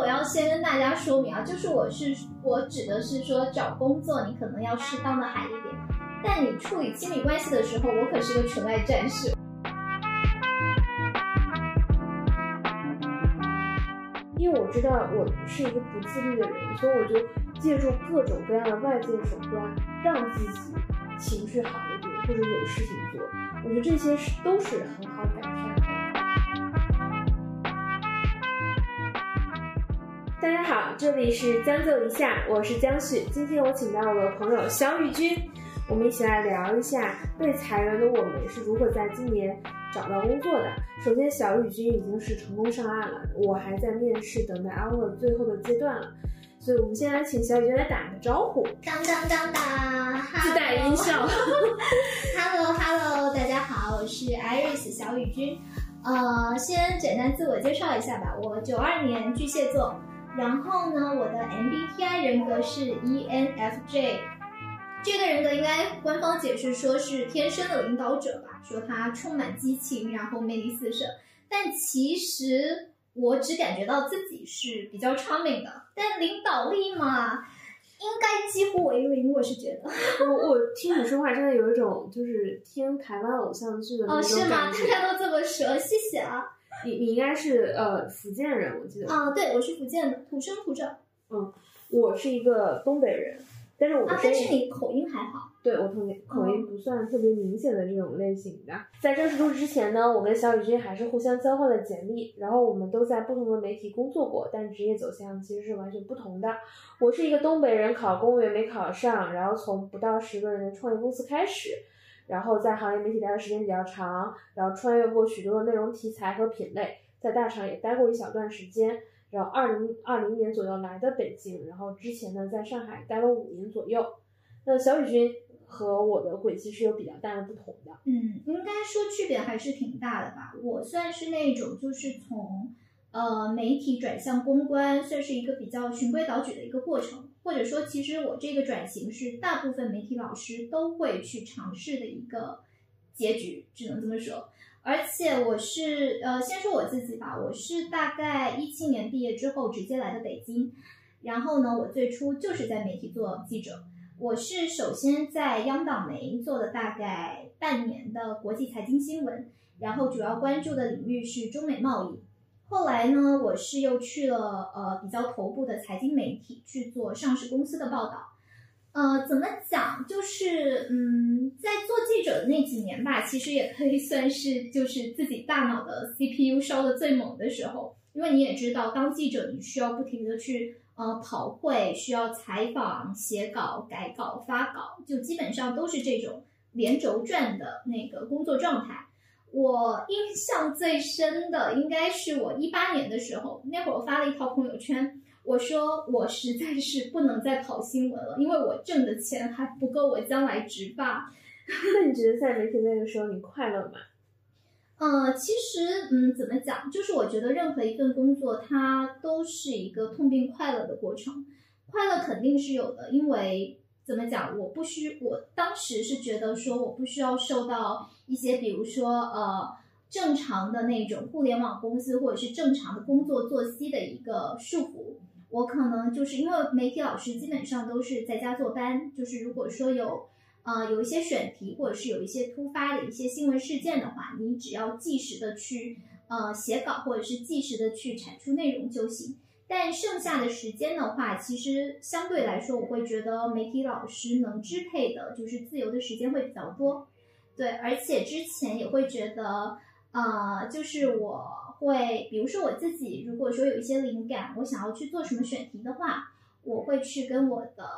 我要先跟大家说明啊，就是我是我指的是说找工作，你可能要适当的海一点，但你处理亲密关系的时候，我可是个纯爱战士。因为我知道我是一个不自律的人，所以我就借助各种各样的外界手段，让自己情绪好一点，或者有事情做。我觉得这些是都是很好改善大家好，这里是将就一下，我是江旭。今天我请到我的朋友肖玉君，我们一起来聊一下被裁员的我们是如何在今年找到工作的。首先，小雨君已经是成功上岸了，我还在面试，等待 offer 最后的阶段了。所以，我们先来请小雨君来打个招呼，当当当当，自带音效。Hello Hello，大家好，我是 Iris 小雨君。呃，先简单自我介绍一下吧，我九二年巨蟹座，然后呢，我的 MBTI 人格是 E ENFJ。这个人格应该官方解释说是天生的领导者吧，说他充满激情，然后魅力四射。但其实我只感觉到自己是比较 charming 的，但领导力嘛，应该几乎为零，我是觉得。我我听你说话，真的有一种就是听台湾偶像剧的那哦，是吗？大家都这么说，谢谢啊。你你应该是呃福建人，我记得。啊，对，我是福建的，土生土长嗯我是一个东北人，但是我但是你口音还好。对我口音口音不算特别明显的这种类型的。在正式入职之前呢，我跟小雨君还是互相交换了简历，然后我们都在不同的媒体工作过，但职业走向其实是完全不同的。我是一个东北人，考公务员没考上，然后从不到十个人的创业公司开始，然后在行业媒体待的时间比较长，然后穿越过许多的内容题材和品类，在大厂也待过一小段时间。然后二零二零年左右来的北京，然后之前呢在上海待了五年左右。那小雨君和我的轨迹是有比较大的不同的。嗯，应该说区别还是挺大的吧。我算是那种就是从呃媒体转向公关，算是一个比较循规蹈矩的一个过程。或者说，其实我这个转型是大部分媒体老师都会去尝试的一个结局，只能这么说。而且我是呃，先说我自己吧，我是大概一七年毕业之后直接来的北京，然后呢，我最初就是在媒体做记者。我是首先在央党媒做了大概半年的国际财经新闻，然后主要关注的领域是中美贸易。后来呢，我是又去了呃比较头部的财经媒体去做上市公司的报道。呃，怎么讲？就是嗯，在做记者的那几年吧，其实也可以算是就是自己大脑的 CPU 烧的最猛的时候，因为你也知道，当记者你需要不停的去呃跑会，需要采访、写稿、改稿、发稿，就基本上都是这种连轴转的那个工作状态。我印象最深的应该是我一八年的时候，那会儿我发了一条朋友圈，我说我实在是不能再跑新闻了，因为我挣的钱还不够我将来植发。那 你觉得在媒体那个时候你快乐吗？呃，其实，嗯，怎么讲？就是我觉得任何一份工作，它都是一个痛并快乐的过程。快乐肯定是有的，因为怎么讲？我不需，我当时是觉得说，我不需要受到一些，比如说，呃，正常的那种互联网公司或者是正常的工作作息的一个束缚。我可能就是因为媒体老师基本上都是在家坐班，就是如果说有。呃，有一些选题或者是有一些突发的一些新闻事件的话，你只要及时的去呃写稿或者是及时的去产出内容就行。但剩下的时间的话，其实相对来说，我会觉得媒体老师能支配的就是自由的时间会比较多。对，而且之前也会觉得，呃，就是我会，比如说我自己，如果说有一些灵感，我想要去做什么选题的话，我会去跟我的。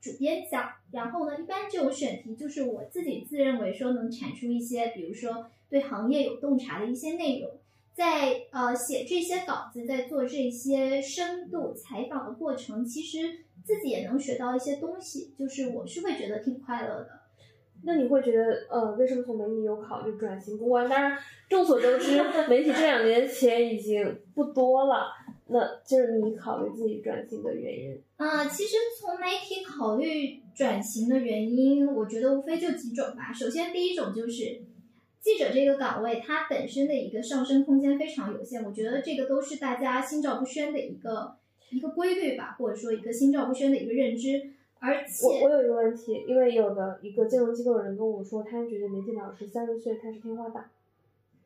主编讲，然后呢，一般这种选题就是我自己自认为说能产出一些，比如说对行业有洞察的一些内容，在呃写这些稿子，在做这些深度采访的过程，其实自己也能学到一些东西，就是我是会觉得挺快乐的。那你会觉得，呃，为什么从媒体有考虑转型公关？当然，众所周知，媒体这两年钱已经不多了。那就是你考虑自己转型的原因。啊、呃，其实从媒体考虑转型的原因，我觉得无非就几种吧。首先，第一种就是记者这个岗位它本身的一个上升空间非常有限，我觉得这个都是大家心照不宣的一个一个规律吧，或者说一个心照不宣的一个认知。而且我我有一个问题，因为有的一个金融机构的人跟我说，他觉得媒体老师三十岁他是天花板，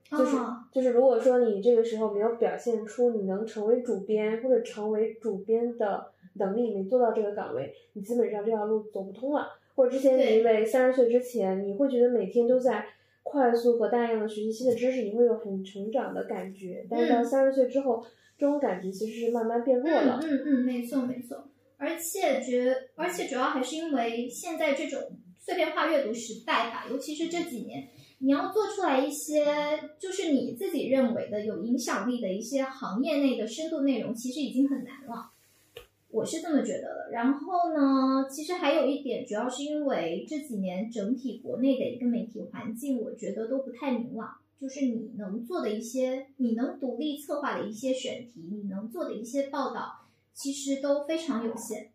就是、哦就是如果说你这个时候没有表现出你能成为主编或者成为主编的能力，没做到这个岗位，你基本上这条路走不通了。或者之前你对因为三十岁之前，你会觉得每天都在快速和大量的学习新的知识，你会有很成长的感觉，但是到嗯三十岁之后，这种感觉其实是慢慢变弱了。嗯嗯嗯，没错没错。而且觉，而且主要还是因为现在这种碎片化阅读时代吧，尤其是这几年，你要做出来一些就是你自己认为的有影响力的一些行业内的深度内容，其实已经很难了。我是这么觉得的。然后呢，其实还有一点，主要是因为这几年整体国内的一个媒体环境，我觉得都不太明朗。就是你能做的一些，你能独立策划的一些选题，你能做的一些报道，其实都非常有限。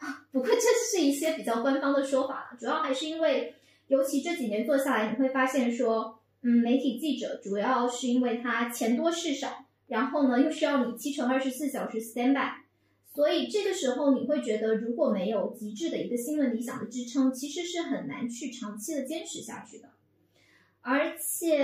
不过这是一些比较官方的说法，主要还是因为，尤其这几年做下来，你会发现说，嗯，媒体记者主要是因为他钱多事少，然后呢又需要你七乘二十四小时 stand by，所以这个时候你会觉得，如果没有极致的一个新闻理想的支撑，其实是很难去长期的坚持下去的。而且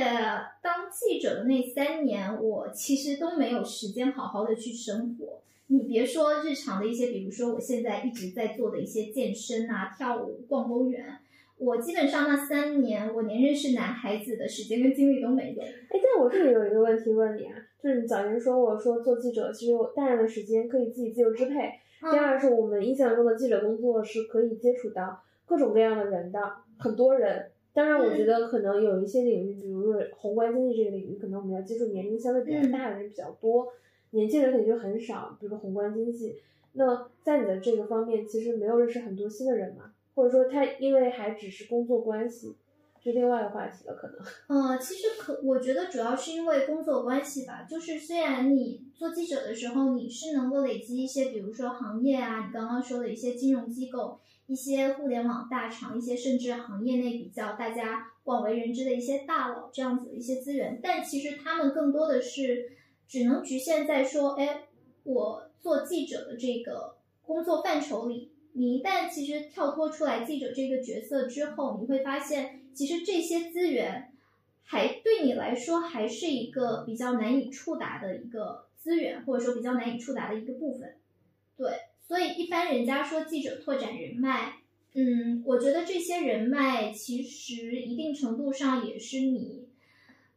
当记者的那三年，我其实都没有时间好好的去生活。你别说日常的一些，比如说我现在一直在做的一些健身啊、跳舞、逛公园，我基本上那三年，我连认识男孩子的时间跟精力都没有。哎，但我这里有一个问题问你啊，就是你早前说过说做记者其实有大量的时间可以自己自由支配。第嗯二是我们印象中的记者工作是可以接触到各种各样的人的，很多人。当然，我觉得可能有一些领域，比如说宏观经济这个领域，可能我们要接触年龄相对比较大的人比较多，年轻人肯定就很少。比如说宏观经济，那在你的这个方面，其实没有认识很多新的人嘛，或者说他因为还只是工作关系，是另外的话题了，可能。呃，其实可我觉得主要是因为工作关系吧，就是虽然你做记者的时候，你是能够累积一些，比如说行业啊，你刚刚说的一些金融机构、一些互联网大厂、一些甚至行业内比较大家广为人知的一些大佬这样子的一些资源，但其实他们更多的是只能局限在说，哎，我做记者的这个工作范畴里。你一旦其实跳脱出来记者这个角色之后，你会发现，其实这些资源还对你来说还是一个比较难以触达的一个资源，或者说比较难以触达的一个部分。对，所以一般人家说记者拓展人脉，嗯，我觉得这些人脉其实一定程度上也是你，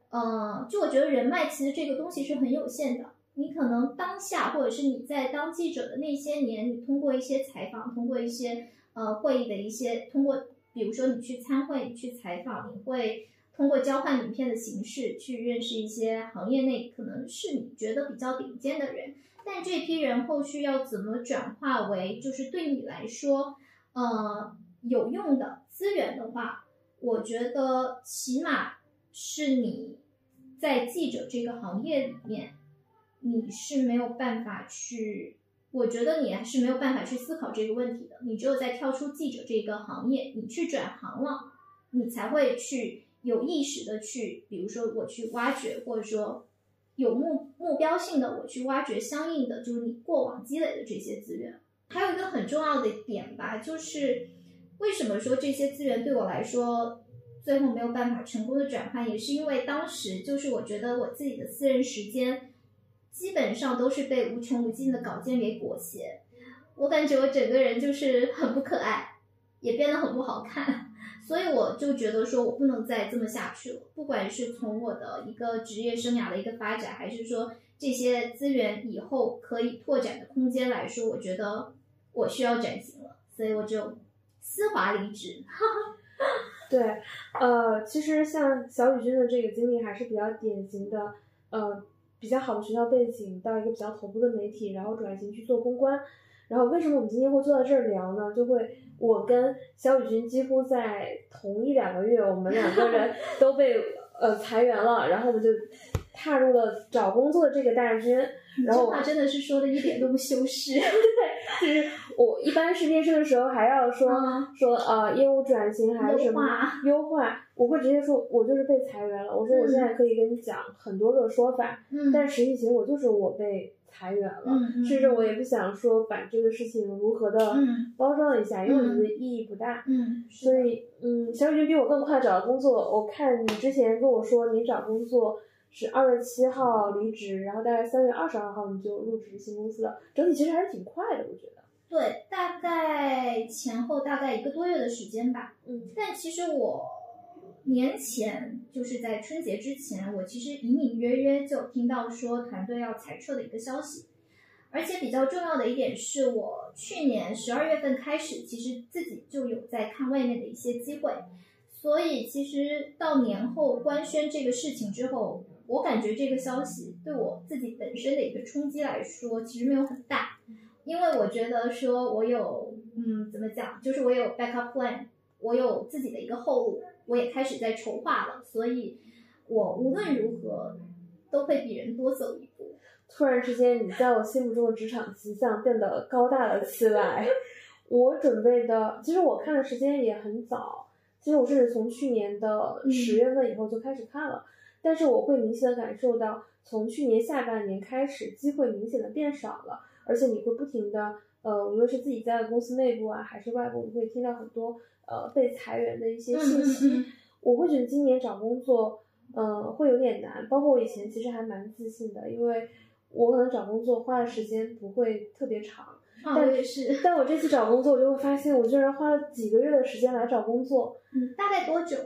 呃，就我觉得人脉其实这个东西是很有限的。你可能当下，或者是你在当记者的那些年，你通过一些采访，通过一些呃会议的一些，通过比如说你去参会、你去采访，你会通过交换名片的形式去认识一些行业内可能是你觉得比较顶尖的人。但这批人后续要怎么转化为就是对你来说呃有用的资源的话，我觉得起码是你在记者这个行业里面。你是没有办法去，我觉得你还是没有办法去思考这个问题的。你只有在跳出记者这个行业，你去转行了，你才会去有意识的去，比如说我去挖掘，或者说有目目标性的我去挖掘相应的，就是你过往积累的这些资源。还有一个很重要的点吧，就是为什么说这些资源对我来说最后没有办法成功的转换，也是因为当时就是我觉得我自己的私人时间。基本上都是被无穷无尽的稿件给裹挟，我感觉我整个人就是很不可爱，也变得很不好看，所以我就觉得说我不能再这么下去了。不管是从我的一个职业生涯的一个发展，还是说这些资源以后可以拓展的空间来说，我觉得我需要转型了，所以我就丝滑离职。对，呃，其实像小雨君的这个经历还是比较典型的，呃。比较好的学校背景，到一个比较头部的媒体，然后转型去做公关。然后为什么我们今天会坐在这儿聊呢？就会我跟肖雨君几乎在同一两个月，我们两个人都被呃裁员了，然后我们就踏入了找工作的这个大军。然后这话真的是说的一点都不修饰。就是我一般是面试的时候还要说、嗯说呃业务转型还是什么优化，我会直接说我就是被裁员了。我说我现在可以跟你讲很多个说法，嗯，但实际情我就是我被裁员了，甚至我也不想说把这个事情如何的嗯包装一下，因为我觉得意义不大。嗯，所以，嗯，小雨君比我更快找到工作。我看你之前跟我说，你找工作是二月七号离职，然后大概三月二十二号你就入职新公司了，整体其实还是挺快的，我觉得。对，大概前后大概一个多月的时间吧。嗯但其实我年前就是在春节之前，我其实隐隐约约就听到说团队要裁撤的一个消息，而且比较重要的一点是我去年十二月份开始，其实自己就有在看外面的一些机会，所以其实到年后官宣这个事情之后，我感觉这个消息对我自己本身的一个冲击来说，其实没有很大。因为我觉得说我有，嗯，怎么讲，就是我有 backup plan，我有自己的一个后路，我也开始在筹划了，所以我无论如何都会比人多走一步。突然之间，你在我心目中的职场形象变得高大了起来。我准备的，其实我看的时间也很早，其实我是从去年的嗯十月份以后就开始看了，但是我会明显的感受到，从去年下半年开始，机会明显的变少了，而且你会不停的，呃，无论是自己在公司内部啊，还是外部，你会听到很多呃被裁员的一些信息。我会觉得今年找工作，呃，会有点难。包括我以前其实还蛮自信的，因为我可能找工作花的时间不会特别长。啊，我也是。但我这次找工作，我就会发现我居然花了几个月的时间来找工作。嗯，大概多久？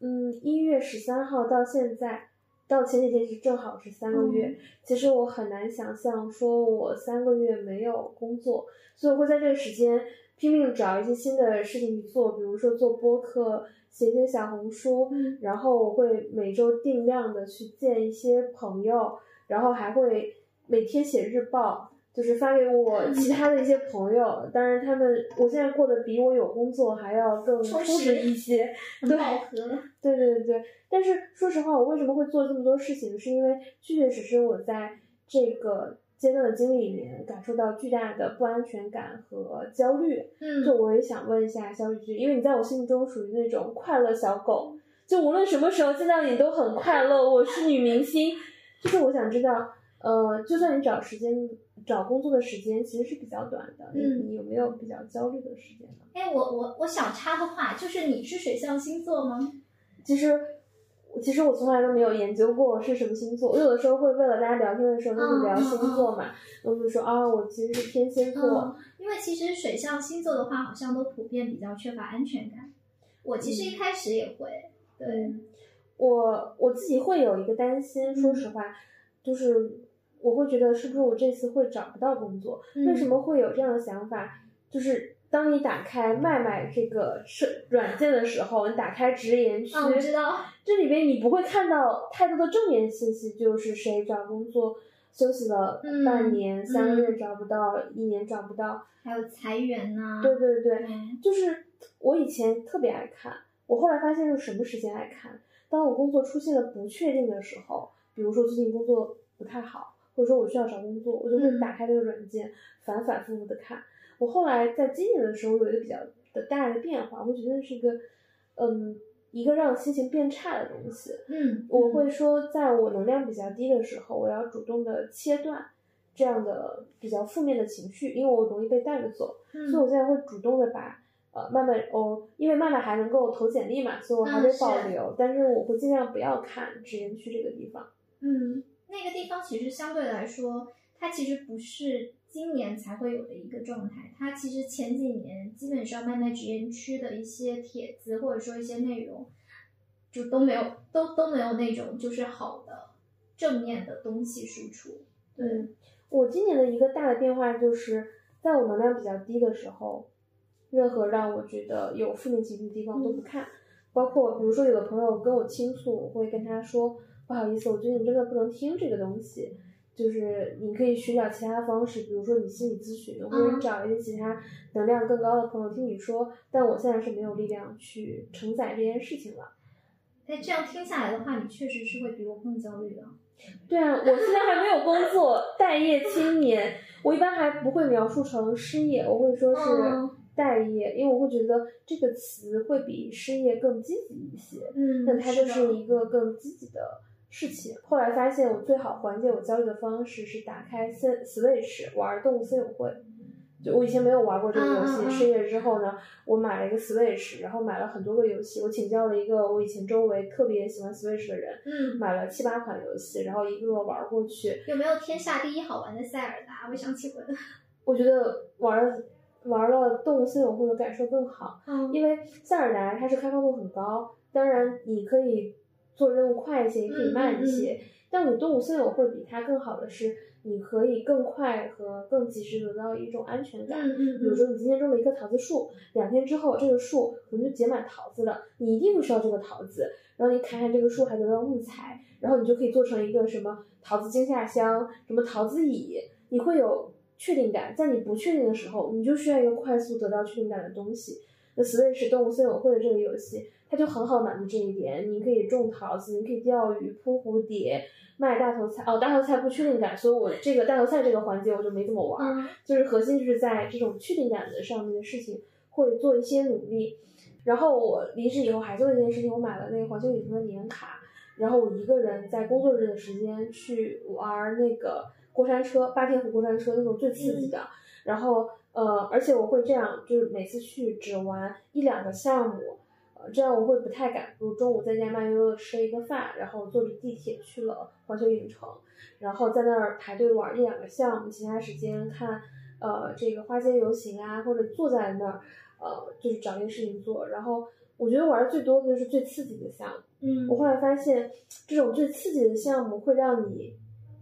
嗯，一月十三号到现在，到前几天是正好是三个月。嗯其实我很难想象，说我三个月没有工作，所以我会在这个时间拼命找一些新的事情去做，比如说做播客、写写小红书，嗯然后我会每周定量的去见一些朋友，然后还会每天写日报，就是发给我其他的一些朋友。当然，他们我现在过得比我有工作还要更充充实实一些。很 对饱和。对对对对，但是说实话，我为什么会做这么多事情，是因为确确实实我在这个阶段的经历里面感受到巨大的不安全感和焦虑。嗯，就我也想问一下肖雨君，因为你在我心目中属于那种快乐小狗，就无论什么时候见到你都很快乐。我是女明星，就是我想知道，呃，就算你找时间找工作的时间其实是比较短的，你嗯你有没有比较焦虑的时间呢？哎，我我我想插个话，就是你是水象星座吗？其实，其实我从来都没有研究过我是什么星座。我有的时候会为了大家聊天的时候，就是聊星座嘛，我就说啊，我其实是天蝎座。嗯，因为其实水象星座的话，好像都普遍比较缺乏安全感。我其实一开始也会，对，嗯，我我自己会有一个担心，说实话，就是我会觉得是不是我这次会找不到工作？嗯为什么会有这样的想法？就是当你打开麦麦这个是软件的时候，你打开直言区，啊，我知道，这里边你不会看到太多的正面信息，就是谁找工作休息了嗯半年、三个月嗯找不到，一年找不到。还有裁员呐、对对对，嗯就是我以前特别爱看，我后来发现是什么时间爱看？当我工作出现了不确定的时候，比如说最近工作不太好，或者说我需要找工作，我就会嗯打开这个软件，反反复复的看。我后来在今年的时候有一个比较的大的变化，我觉得是一个，嗯，一个让心情变差的东西。嗯，我会说，在我能量比较低的时候，我要主动的切断这样的比较负面的情绪，因为我容易被带着走。嗯，所以我现在会主动的把呃慢慢哦，因为慢慢还能够投简历嘛，所以我还得嗯是保留，但是我会尽量不要看直言区这个地方。嗯，那个地方其实相对来说，它其实不是今年才会有的一个状态，它其实前几年基本上麦麦直言区的一些帖子或者说一些内容，就都没有都都没有那种就是好的正面的东西输出。对，嗯，我今年的一个大的变化就是，在我能量比较低的时候，任何让我觉得有负面情绪的地方我都不看，包括比如说有的朋友跟我倾诉，我会跟他说不好意思，我最近真的不能听这个东西。就是你可以寻找其他方式，比如说你心理咨询，或者你找一些其他能量更高的朋友听你说，但我现在是没有力量去承载这件事情了。那，这样听下来的话，你确实是会比我更焦虑的。对啊，我现在还没有工作，待业青年。我一般还不会描述成失业，我会说是待业，因为我会觉得这个词会比失业更积极一些。嗯，那它就是一个更积极的事情。后来发现，我最好缓解我焦虑的方式是打开 Switch 玩动物森友会。就我以前没有玩过这个游戏，失业之后呢，我买了一个 Switch，然后买了很多个游戏。我请教了一个我以前周围特别喜欢 Switch 的人，嗯，买了七八款游戏，然后一个玩过去。有没有天下第一好玩的塞尔达？我想请问。我觉得玩玩了动物森友会的感受更好，嗯，因为塞尔达它是开放度很高，当然你可以做任务快一些，也可以慢一些，但你动物森友会比它更好的是。你可以更快和更及时得到一种安全感。嗯嗯。比如说，你今天种了一棵桃子树，两天之后这个树可能就结满桃子了，你一定会需要这个桃子。然后你砍砍这个树，还得到木材，然后你就可以做成一个什么桃子惊夏箱，什么桃子椅，你会有确定感。在你不确定的时候，你就需要一个快速得到确定感的东西。那 Switch 动物森友会的这个游戏，它就很好满足这一点。你可以种桃子，你可以钓鱼、扑蝴蝶。卖大头菜哦，大头菜不确定感，所以我这个大头菜这个环节我就没怎么玩。就是核心就是在这种确定感的上面的事情会做一些努力。然后我离职以后还做了一件事情，我买了那个环球影城的年卡，然后我一个人在工作日的时间去玩那个过山车，八天湖过山车那种最刺激的。然后呃，而且我会这样，就是每次去只玩一两个项目。呃这样我会不太敢，比如中午在家慢悠悠吃了一个饭，然后坐着地铁去了环球影城，然后在那儿排队玩一两个项目，其他时间看呃这个花街游行啊，或者坐在那儿，呃就是找一些事情做。然后我觉得玩的最多的就是最刺激的项目。嗯，我后来发现这种最刺激的项目会让你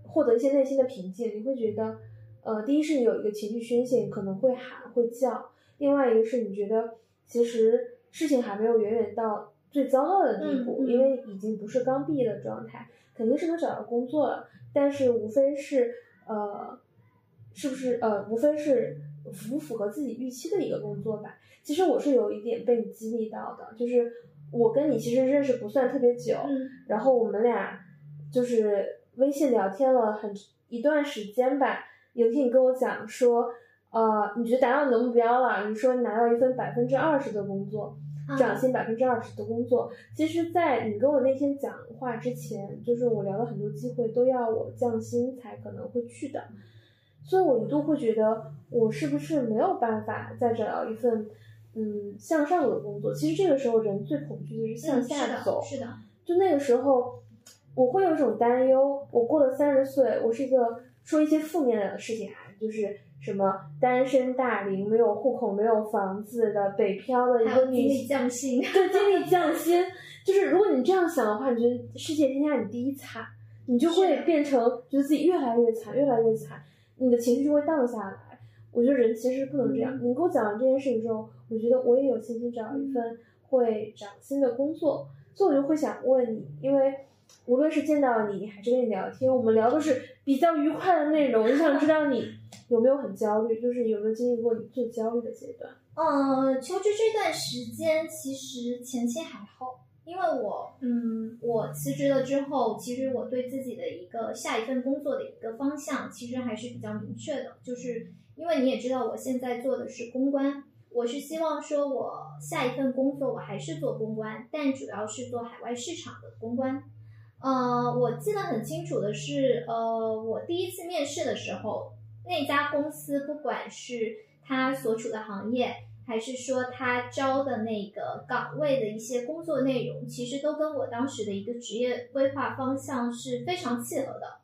获得一些内心的平静，你会觉得呃第一是你有一个情绪宣泄，可能会喊会叫；另外一个是你觉得其实。事情还没有远远到最糟糕的地步，因为已经不是刚毕业的状态，肯定是能找到工作了。但是无非是呃，是不是呃，无非是符不符合自己预期的一个工作吧。其实我是有一点被你激励到的，就是我跟你其实认识不算特别久，然后我们俩就是微信聊天了很一段时间吧。有一天你跟我讲说。呃，你觉得达到你的目标了？你说你拿到一份百分之二十的工作，涨薪百分之二十的工作。其实，在你跟我那天讲话之前，就是我聊了很多机会都要我降薪才可能会去的，所以我一度会觉得我是不是没有办法再找到一份嗯向上的工作。其实这个时候人最恐惧的是向下走，是的，就那个时候我会有一种担忧。我过了三十岁，我是一个说一些负面的事情啊，就是。什么单身大龄没有户口没有房子的北漂的一个女性，降薪，对，经历降薪，就是如果你这样想的话，你觉得世界天下你第一惨，你就会变成觉得自己越来越惨，越来越惨，你的情绪就会荡下来。我觉得人其实不能这样。你跟我讲完这件事情之后，我觉得我也有信心找一份会涨薪的工作，所以我就会想问你，因为无论是见到你还是跟你聊天，我们聊都是比较愉快的内容，我想知道你。有没有很焦虑？就是有没有经历过你最焦虑的阶段？嗯，求职这段时间其实前期还好，因为我嗯，我辞职了之后，其实我对自己的一个下一份工作的一个方向其实还是比较明确的，就是因为你也知道我现在做的是公关，我是希望说我下一份工作我还是做公关，但主要是做海外市场的公关。呃，我记得很清楚的是，呃，我第一次面试的时候。那家公司不管是他所处的行业，还是说他招的那个岗位的一些工作内容，其实都跟我当时的一个职业规划方向是非常契合的。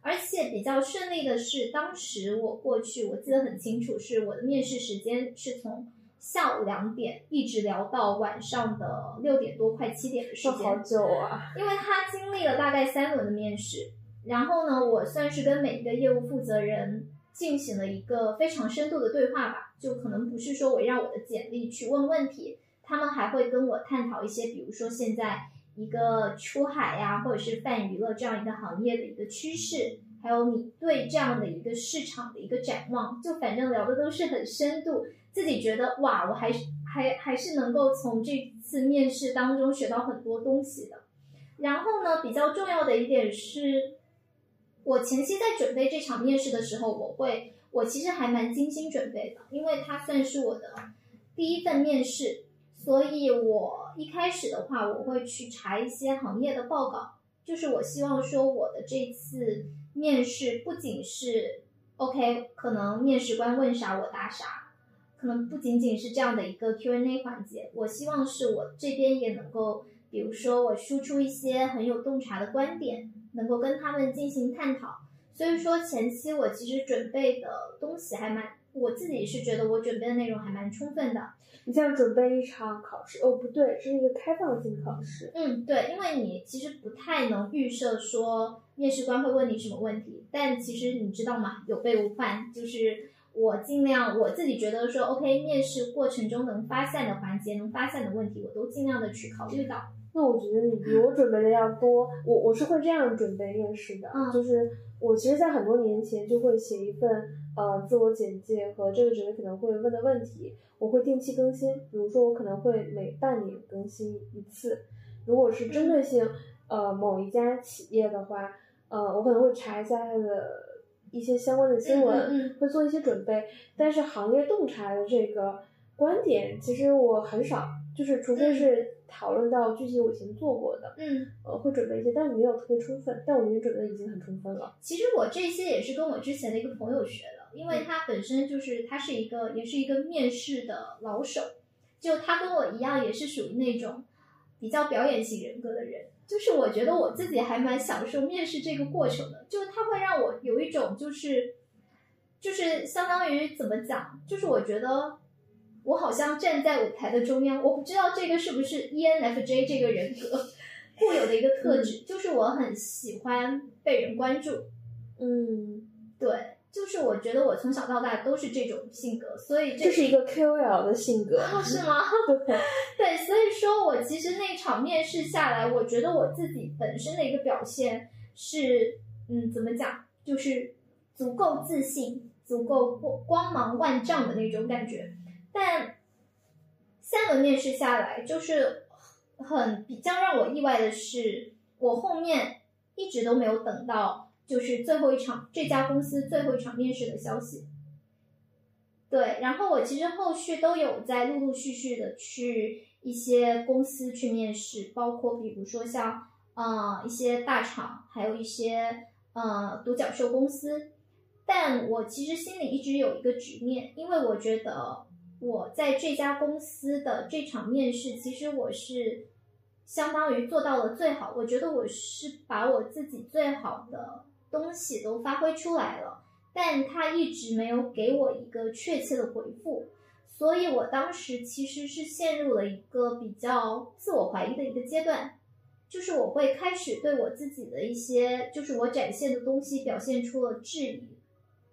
而且比较顺利的是，当时我过去我记得很清楚，是我的面试时间是从下午两点一直聊到晚上的六点多快七点的时间，好久啊！因为他经历了大概三轮的面试，然后呢，我算是跟每一个业务负责人。进行了一个非常深度的对话吧，就可能不是说围绕我的简历去问问题，他们还会跟我探讨一些，比如说现在一个出海呀，或者是泛娱乐这样一个行业的一个趋势，还有你对这样的一个市场的一个展望，就反正聊的都是很深度，自己觉得哇，我还是还还是能够从这次面试当中学到很多东西的。然后呢，比较重要的一点是，我前期在准备这场面试的时候，我会，我其实还蛮精心准备的，因为它算是我的第一份面试，所以我一开始的话，我会去查一些行业的报告，就是我希望说我的这次面试不仅是 OK，可能面试官问啥我答啥，可能不仅仅是这样的一个 Q&A 环节，我希望是我这边也能够。比如说，我输出一些很有洞察的观点，能够跟他们进行探讨。所以说，前期我其实准备的东西还蛮，我自己是觉得我准备的内容还蛮充分的。你像准备一场考试，哦，不对，这是一个开放性考试。嗯，对，因为你其实不太能预设说面试官会问你什么问题，但其实你知道吗？有备无患，就是。我尽量，我自己觉得说，OK，面试过程中能发散的环节，能发散的问题，我都尽量的去考虑到。那我觉得你比我准备的要多。我我是会这样准备面试的，就是我其实，在很多年前就会写一份呃自我简介和这个职位可能会问的问题，我会定期更新。比如说，我可能会每半年更新一次。如果是针对性呃某一家企业的话，呃，我可能会查一下它的。一些相关的新闻会做一些准备，但是行业洞察的这个观点，其实我很少，就是除非是讨论到具体我以前做过的，嗯，呃，会准备一些，但是没有特别充分，但我已经准备已经很充分了。其实我这些也是跟我之前的一个朋友学的，因为他本身就是他是一个也是一个面试的老手，就他跟我一样也是属于那种比较表演型人格的人。就是我觉得我自己还蛮享受面试这个过程的，就是它会让我有一种就是，就是相当于怎么讲，就是我觉得我好像站在舞台的中央，我不知道这个是不是 ENFJ 这个人格固有的一个特质，就是我很喜欢被人关注，嗯，对。就是我觉得我从小到大都是这种性格，所以这是一个 KOL 的性格，是吗？对，所以说我其实那场面试下来，我觉得我自己本身的一个表现是，嗯，怎么讲，就是足够自信，足够光光芒万丈的那种感觉。但三轮面试下来，就是很比较让我意外的是，我后面一直都没有等到。就是最后一场这家公司最后一场面试的消息，对，然后我其实后续都有在陆陆续续的去一些公司去面试，包括比如说像呃一些大厂，还有一些呃独角兽公司，但我其实心里一直有一个执念，因为我觉得我在这家公司的这场面试，其实我是相当于做到了最好，我觉得我是把我自己最好的。东西都发挥出来了，但他一直没有给我一个确切的回复，所以我当时其实是陷入了一个比较自我怀疑的一个阶段，就是我会开始对我自己的一些，就是我展现的东西表现出了质疑，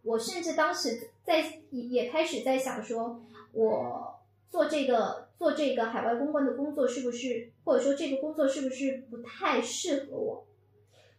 我甚至当时在也开始在想说，我做这个做这个海外公关的工作是不是，或者说这个工作是不是不太适合我。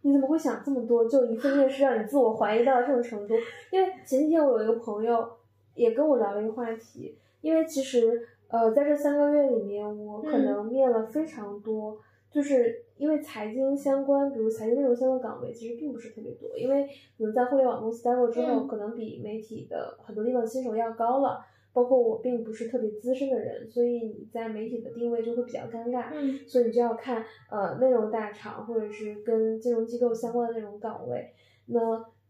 你怎么会想这么多？就一份面试让你自我怀疑到这种程度？因为前几天我有一个朋友也跟我聊了一个话题，因为其实呃在这三个月里面，我可能面了非常多，就是因为财经相关，比如财经内容相关岗位其实并不是特别多，因为可能在互联网公司待过之后，可能比媒体的很多地方薪酬要高了。包括我并不是特别资深的人，所以你在媒体的定位就会比较尴尬。嗯，所以你就要看呃内容大厂或者是跟金融机构相关的那种岗位。那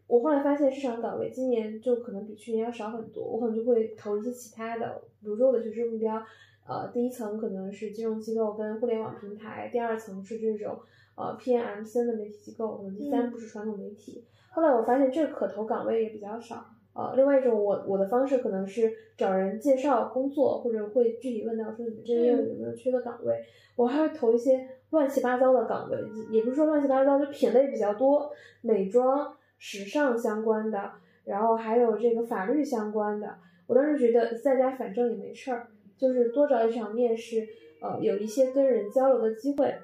我后来发现市场岗位今年就可能比去年要少很多，我可能就会投一些其他的，比如说我的求职目标，呃，第一层可能是金融机构跟互联网平台，第二层是这种呃偏 M C N 的媒体机构，可能第三步是传统媒体。后来我发现这个可投岗位也比较少。呃，另外一种我我的方式可能是找人介绍工作，或者会具体问到说你们这边有没有缺的岗位，我还会投一些乱七八糟的岗位，也不是说乱七八糟，就品类比较多，美妆、时尚相关的，然后还有这个法律相关的。我当时觉得在家反正也没事儿，就是多找一场面试，呃，有一些跟人交流的机会。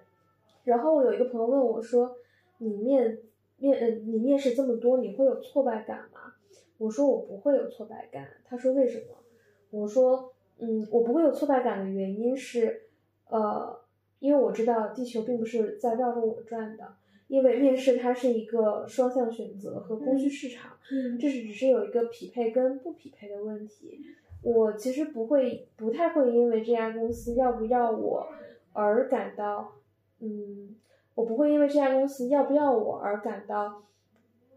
然后我有一个朋友问我说：“你面面呃，你面试这么多，你会有挫败感吗？”我说我不会有挫败感，他说为什么？我说，嗯，我不会有挫败感的原因是，呃，因为我知道地球并不是在绕着我转的，因为面试它是一个双向选择和供需市场，嗯这是只是有一个匹配跟不匹配的问题。我其实不会，不太会因为这家公司要不要我而感到，嗯，我不会因为这家公司要不要我而感到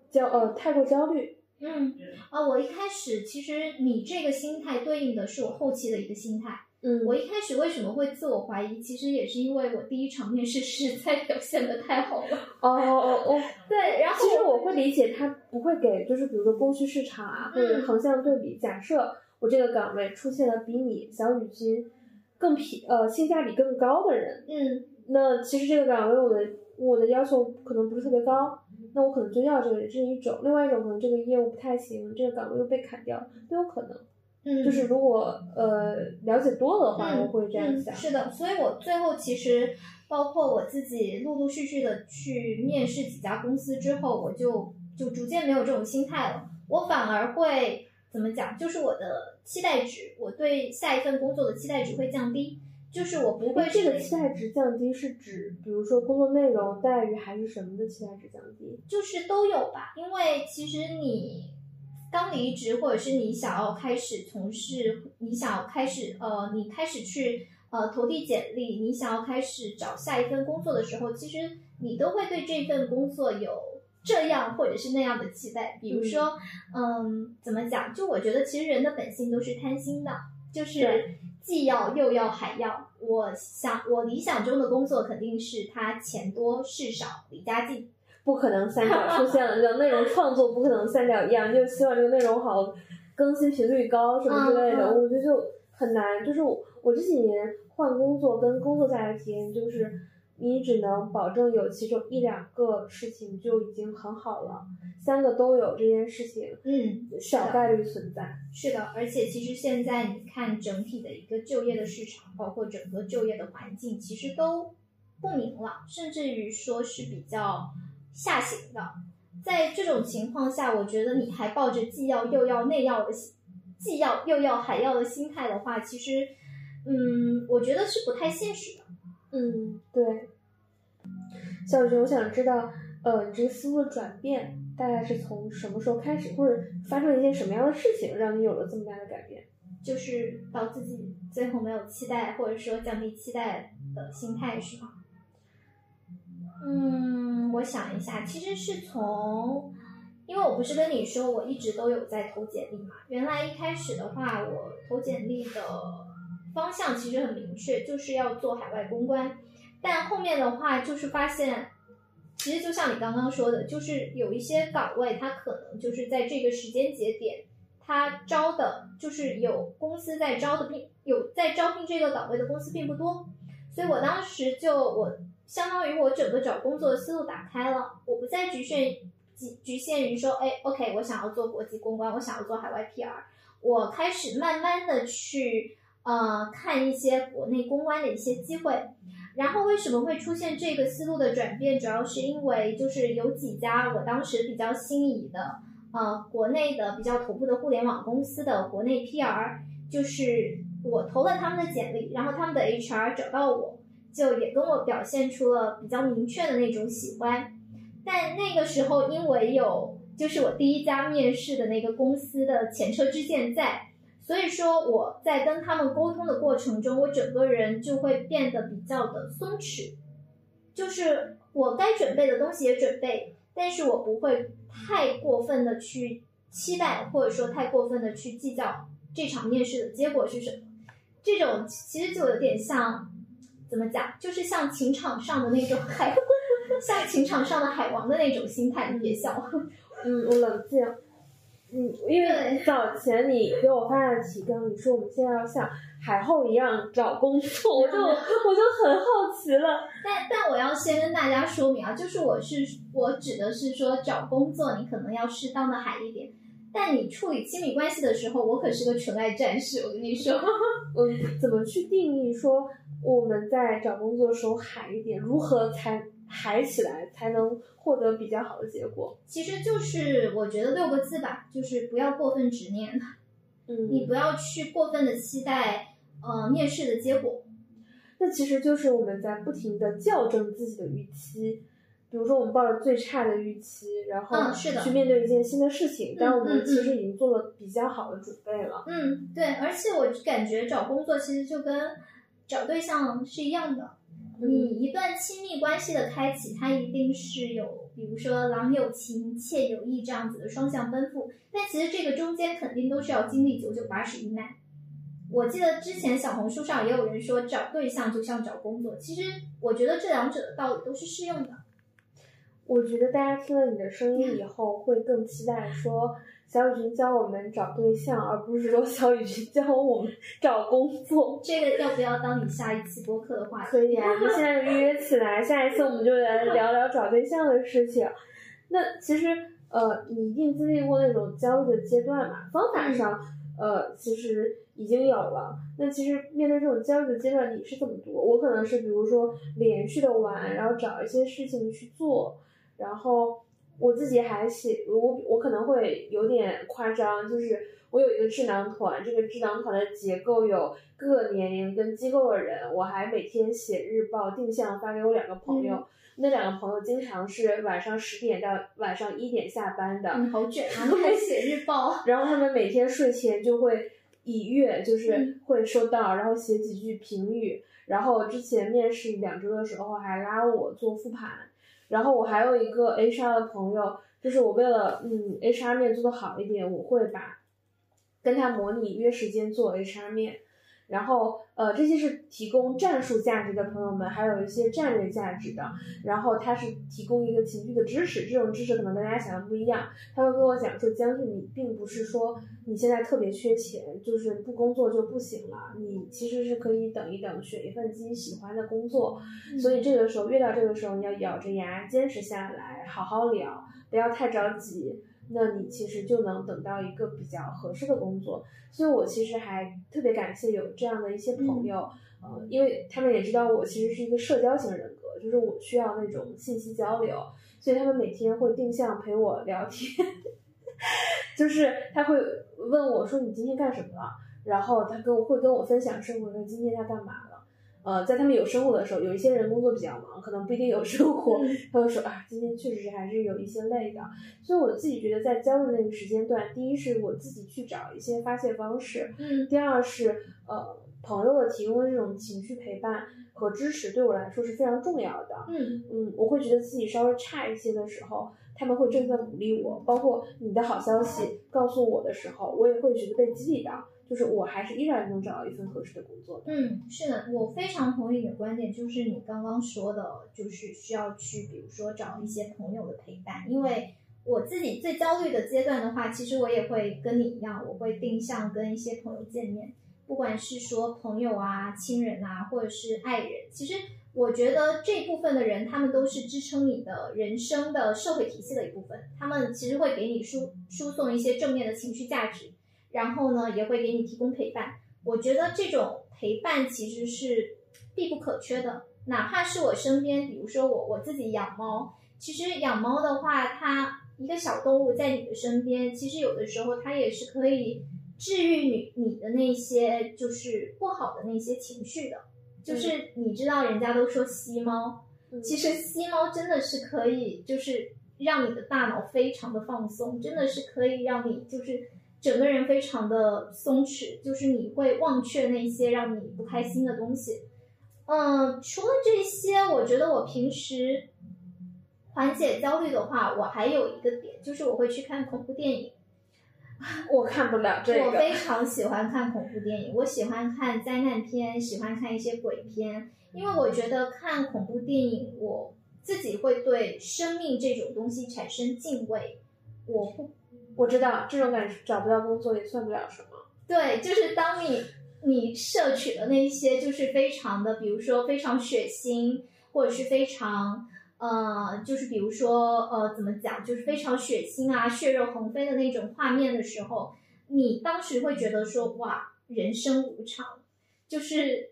焦呃太过焦虑。嗯，啊，我一开始其实你这个心态对应的是我后期的一个心态。嗯，我一开始为什么会自我怀疑？其实也是因为我第一场面试实在表现的太好了。哦哦哦，对，然后其实我会理解他不会给，就是比如说供需市场啊，或者嗯横向对比。假设我这个岗位出现了比你小雨君更匹呃性价比更高的人，嗯那其实这个岗位我的我的要求可能不是特别高，那我可能就要这个人，这是一种。另外一种可能这个业务不太行，这个岗位又被砍掉，都有可能。嗯，就是如果呃了解多了的话，嗯我会这样想。嗯。是的，所以我最后其实包括我自己陆陆续续的去面试几家公司之后，我就就逐渐没有这种心态了。我反而会怎么讲？就是我的期待值，我对下一份工作的期待值会降低。就是我不会这个期待值降低是指，比如说工作内容、待遇还是什么的期待值降低？就是都有吧，因为其实你刚离职，或者是你想要开始从事，你想要开始呃，你开始去呃投递简历，你想要开始找下一份工作的时候，其实你都会对这份工作有这样或者是那样的期待。比如说，嗯，怎么讲？就我觉得其实人的本性都是贪心的，就是对既要又要还要。我想我理想中的工作肯定是他钱多事少离家近。不可能三角出现了，就内容创作不可能三角一样，就希望这个内容好，更新频率高什么之类的，我觉得就很难。就是我我这几年换工作跟工作下来的体验就是，你只能保证有其中一两个事情就已经很好了，三个都有这件事情，嗯，小概率存在。是的，而且其实现在你看整体的一个就业的市场，包括整个就业的环境，其实都不明朗，甚至于说是比较下行的。在这种情况下，我觉得你还抱着既要又要内要的心，既要又要还要的心态的话，其实，嗯，我觉得是不太现实的。嗯，对。小雨君，我想知道，呃，你这个思路的转变大概是从什么时候开始，或者发生了一件什么样的事情，让你有了这么大的改变？就是到自己最后没有期待，或者说降低期待的心态，是吗？嗯，我想一下，其实是从，因为我不是跟你说我一直都有在投简历嘛。原来一开始的话，我投简历的方向其实很明确，就是要做海外公关。但后面的话，就是发现，其实就像你刚刚说的，就是有一些岗位，它可能就是在这个时间节点，它招的，就是有公司在招的，并有在招聘这个岗位的公司并不多。所以我当时就我相当于我整个找工作的思路打开了，我不再局限局局限于说，哎，OK，我想要做国际公关，我想要做海外 PR，我开始慢慢的去呃看一些国内公关的一些机会。然后为什么会出现这个思路的转变？主要是因为就是有几家我当时比较心仪的，呃，国内的比较头部的互联网公司的国内 PR，就是我投了他们的简历，然后他们的 HR 找到我，就也跟我表现出了比较明确的那种喜欢。但那个时候因为有就是我第一家面试的那个公司的前车之鉴在。所以说我在跟他们沟通的过程中，我整个人就会变得比较的松弛，就是我该准备的东西也准备，但是我不会太过分的去期待，或者说太过分的去计较这场面试的结果是什么。这种其实就有点像怎么讲，就是像情场上的那种海，像情场上的海王的那种心态，你别笑。嗯，我冷静。嗯，因为早前你给我发的提纲，你说我们现在要像海后一样找工作，我就我就很好奇了。但但我要先跟大家说明啊，就是我是我指的是说找工作，你可能要适当的海一点。但你处理亲密关系的时候，我可是个纯爱战士，我跟你说。嗯，怎么去定义说我们在找工作的时候海一点？如何才海起来才能获得比较好的结果？其实就是我觉得六个字吧，就是不要过分执念，嗯，你不要去过分的期待呃面试的结果。那其实就是我们在不停的校正自己的预期。比如说，我们抱着最差的预期，然后去面对一件新的事情，但我们其实已经做了比较好的准备了。嗯，对，而且我感觉找工作其实就跟找对象是一样的。你一段亲密关系的开启，它一定是有，比如说郎有情，妾有意这样子的双向奔赴。但其实这个中间肯定都是要经历九九八十一难。我记得之前小红书上也有人说，找对象就像找工作。其实我觉得这两者的道理都是适用的。我觉得大家听了你的声音以后，会更期待说小雨君教我们找对象，而不是说小雨君教我们找工作。这个要不要当你下一期播客的话题可以啊，就现在预约起来，下一次我们就来聊聊找对象的事情。那其实呃，你一定经历过那种焦虑的阶段嘛？方法上呃，其实已经有了。那其实面对这种焦虑的阶段，你是怎么度？我可能是比如说连续的玩，然后找一些事情去做。然后我自己还写我我可能会有点夸张，就是我有一个智囊团，这个智囊团的结构有各个年龄跟机构的人，我还每天写日报定向发给我两个朋友，那两个朋友经常是晚上十点到晚上一点下班的，嗯，好卷啊，还写日报，然后他们每天睡前就会以阅就是会收到，然后写几句评语，然后之前面试两周的时候还拉我做复盘。然后我还有一个 HR 的朋友，就是我为了嗯 HR 面做的好一点，我会把跟他模拟约时间做 HR 面。然后，呃，这些是提供战术价值的朋友们，还有一些战略价值的。然后他是提供一个情绪的知识，这种知识可能跟大家想的不一样。他会跟我讲说，将军，你并不是说你现在特别缺钱，就是不工作就不行了。你其实是可以等一等，选一份自己喜欢的工作。所以这个时候，越到这个时候，你要咬着牙坚持下来，好好聊，不要太着急。那你其实就能等到一个比较合适的工作，所以我其实还特别感谢有这样的一些朋友，呃，因为他们也知道我其实是一个社交型人格，就是我需要那种信息交流，所以他们每天会定向陪我聊天，就是他会问我说你今天干什么了，然后他跟我会跟我分享生活，说今天他干嘛了。呃，在他们有生活的时候，有一些人工作比较忙，可能不一定有生活。他会说啊，今天确实还是有一些累的。所以我自己觉得，在焦虑那个时间段，第一是我自己去找一些发泄方式，嗯，第二是呃朋友的提供的这种情绪陪伴和支持，对我来说是非常重要的。嗯嗯，我会觉得自己稍微差一些的时候，他们会正在鼓励我，包括你的好消息告诉我的时候，我也会觉得被激励到。就是我还是依然能找到一份合适的工作。嗯，是的，我非常同意你的观点，就是你刚刚说的，就是需要去，比如说找一些朋友的陪伴。因为我自己最焦虑的阶段的话，其实我也会跟你一样，我会定向跟一些朋友见面，不管是说朋友啊、亲人啊，或者是爱人。其实我觉得这部分的人，他们都是支撑你的人生的社会体系的一部分，他们其实会给你输输送一些正面的情绪价值。然后呢，也会给你提供陪伴。我觉得这种陪伴其实是必不可缺的。哪怕是我身边，比如说我我自己养猫，其实养猫的话，它一个小动物在你的身边，其实有的时候它也是可以治愈你你的那些就是不好的那些情绪的。就是你知道，人家都说吸猫，其实吸猫真的是可以，就是让你的大脑非常的放松，真的是可以让你就是。整个人非常的松弛，就是你会忘却那些让你不开心的东西。嗯，除了这些，我觉得我平时缓解焦虑的话，我还有一个点，就是我会去看恐怖电影。我看不了这个。我非常喜欢看恐怖电影，我喜欢看灾难片，喜欢看一些鬼片，因为我觉得看恐怖电影，我自己会对生命这种东西产生敬畏。我不。我知道这种感觉找不到工作也算不了什么。对，就是当你你摄取的那些，就是非常的，比如说非常血腥，或者是非常呃，就是比如说呃，怎么讲，就是非常血腥啊，血肉横飞的那种画面的时候，你当时会觉得说哇，人生无常，就是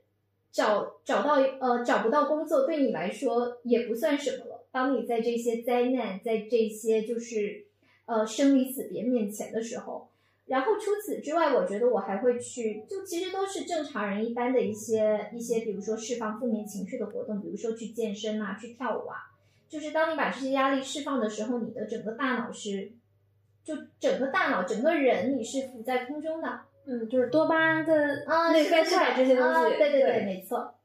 找找到呃找不到工作对你来说也不算什么了。当你在这些灾难，在这些就是。呃，生离死别面前的时候，然后除此之外，我觉得我还会去，就其实都是正常人一般的一些一些，比如说释放负面情绪的活动，比如说去健身啊，去跳舞啊。就是当你把这些压力释放的时候，你的整个大脑是，就整个大脑整个人你是浮在空中的。嗯，就是多巴胺的啊，内啡肽这些东西。对对对，没错。